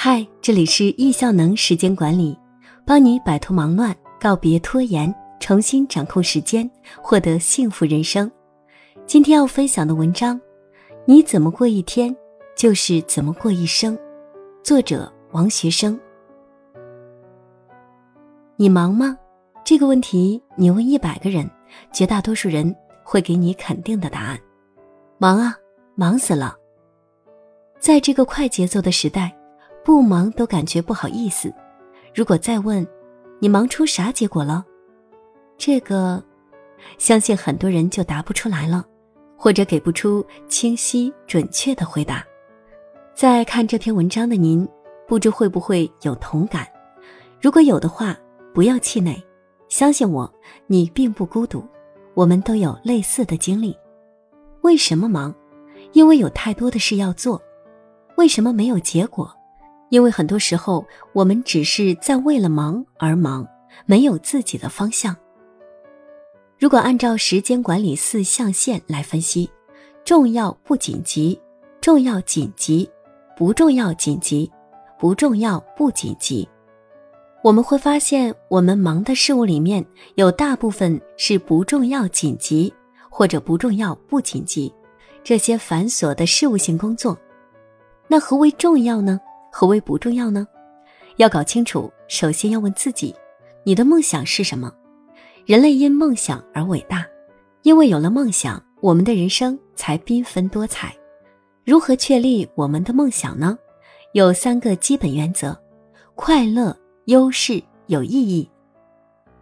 嗨，这里是易效能时间管理，帮你摆脱忙乱，告别拖延，重新掌控时间，获得幸福人生。今天要分享的文章，你怎么过一天，就是怎么过一生。作者王学生。你忙吗？这个问题你问一百个人，绝大多数人会给你肯定的答案。忙啊，忙死了。在这个快节奏的时代。不忙都感觉不好意思。如果再问，你忙出啥结果了？这个，相信很多人就答不出来了，或者给不出清晰准确的回答。在看这篇文章的您，不知会不会有同感？如果有的话，不要气馁，相信我，你并不孤独。我们都有类似的经历。为什么忙？因为有太多的事要做。为什么没有结果？因为很多时候，我们只是在为了忙而忙，没有自己的方向。如果按照时间管理四象限来分析，重要不紧急，重要紧急，不重要紧急，不重要不紧急，我们会发现，我们忙的事物里面有大部分是不重要紧急，或者不重要不紧急，这些繁琐的事务性工作。那何为重要呢？何为不重要呢？要搞清楚，首先要问自己：你的梦想是什么？人类因梦想而伟大，因为有了梦想，我们的人生才缤纷多彩。如何确立我们的梦想呢？有三个基本原则：快乐、优势、有意义。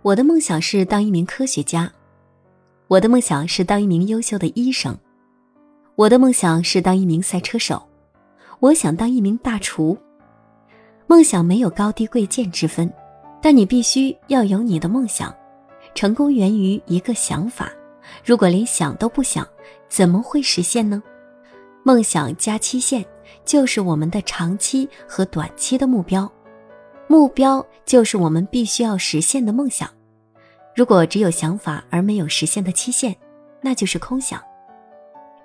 我的梦想是当一名科学家，我的梦想是当一名优秀的医生，我的梦想是当一名赛车手，我想当一名大厨。梦想没有高低贵贱之分，但你必须要有你的梦想。成功源于一个想法，如果连想都不想，怎么会实现呢？梦想加期限就是我们的长期和短期的目标，目标就是我们必须要实现的梦想。如果只有想法而没有实现的期限，那就是空想。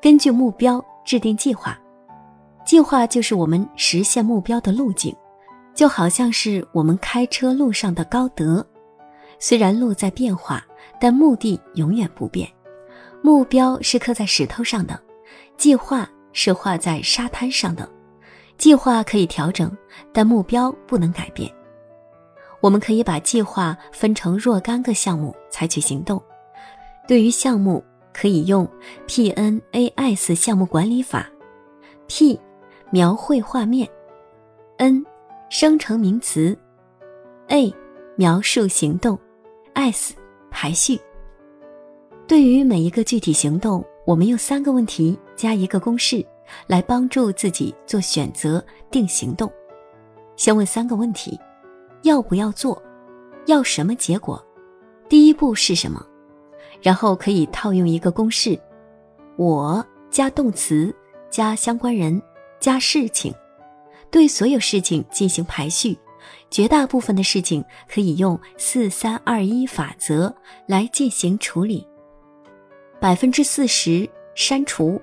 根据目标制定计划，计划就是我们实现目标的路径。就好像是我们开车路上的高德，虽然路在变化，但目的永远不变。目标是刻在石头上的，计划是画在沙滩上的。计划可以调整，但目标不能改变。我们可以把计划分成若干个项目，采取行动。对于项目，可以用 PNAS 项目管理法：P 描绘画面，N。生成名词，A，描述行动，S，排序。对于每一个具体行动，我们用三个问题加一个公式，来帮助自己做选择、定行动。先问三个问题：要不要做？要什么结果？第一步是什么？然后可以套用一个公式：我加动词加相关人加事情。对所有事情进行排序，绝大部分的事情可以用四三二一法则来进行处理。百分之四十删除，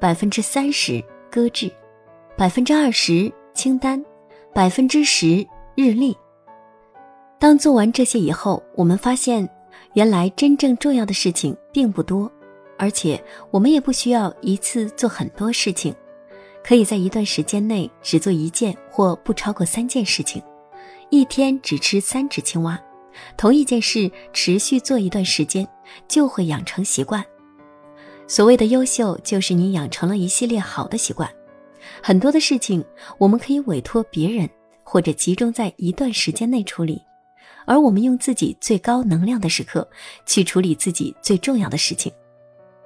百分之三十搁置，百分之二十清单，百分之十日历。当做完这些以后，我们发现，原来真正重要的事情并不多，而且我们也不需要一次做很多事情。可以在一段时间内只做一件或不超过三件事情，一天只吃三只青蛙，同一件事持续做一段时间，就会养成习惯。所谓的优秀，就是你养成了一系列好的习惯。很多的事情我们可以委托别人，或者集中在一段时间内处理，而我们用自己最高能量的时刻去处理自己最重要的事情，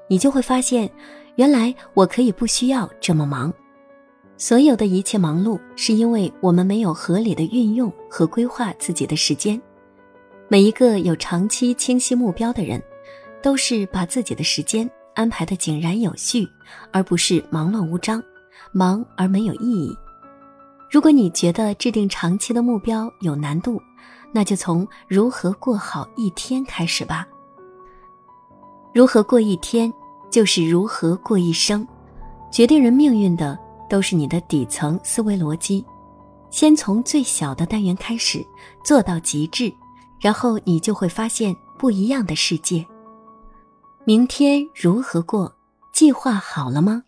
你就会发现，原来我可以不需要这么忙。所有的一切忙碌，是因为我们没有合理的运用和规划自己的时间。每一个有长期清晰目标的人，都是把自己的时间安排的井然有序，而不是忙乱无章、忙而没有意义。如果你觉得制定长期的目标有难度，那就从如何过好一天开始吧。如何过一天，就是如何过一生，决定人命运的。都是你的底层思维逻辑。先从最小的单元开始，做到极致，然后你就会发现不一样的世界。明天如何过？计划好了吗？